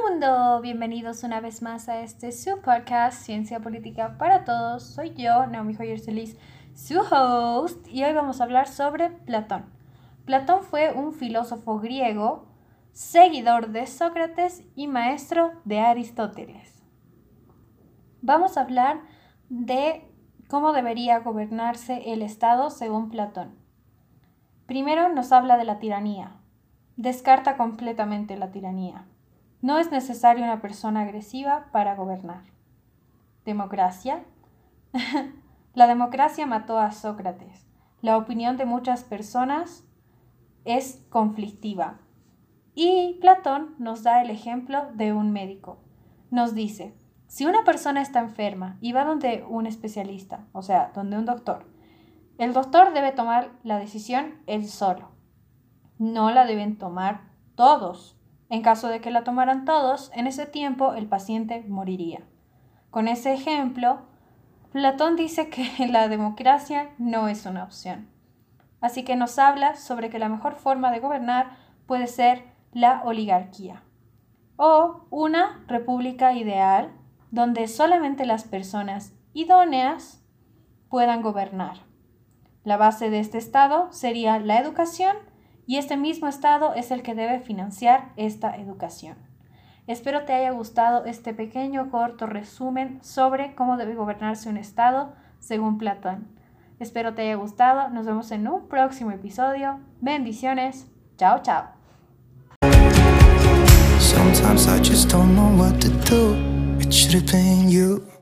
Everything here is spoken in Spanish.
Mundo, bienvenidos una vez más a este su podcast Ciencia Política para Todos. Soy yo, Naomi Joyer Celis, su host, y hoy vamos a hablar sobre Platón. Platón fue un filósofo griego, seguidor de Sócrates y maestro de Aristóteles. Vamos a hablar de cómo debería gobernarse el Estado según Platón. Primero nos habla de la tiranía. Descarta completamente la tiranía. No es necesaria una persona agresiva para gobernar. Democracia. la democracia mató a Sócrates. La opinión de muchas personas es conflictiva. Y Platón nos da el ejemplo de un médico. Nos dice, si una persona está enferma y va donde un especialista, o sea, donde un doctor, el doctor debe tomar la decisión él solo. No la deben tomar todos. En caso de que la tomaran todos, en ese tiempo el paciente moriría. Con ese ejemplo, Platón dice que la democracia no es una opción. Así que nos habla sobre que la mejor forma de gobernar puede ser la oligarquía o una república ideal donde solamente las personas idóneas puedan gobernar. La base de este Estado sería la educación y este mismo Estado es el que debe financiar esta educación. Espero te haya gustado este pequeño corto resumen sobre cómo debe gobernarse un Estado según Platón. Espero te haya gustado. Nos vemos en un próximo episodio. Bendiciones. Chao, chao. Sometimes I just don't know what to do. It should have been you.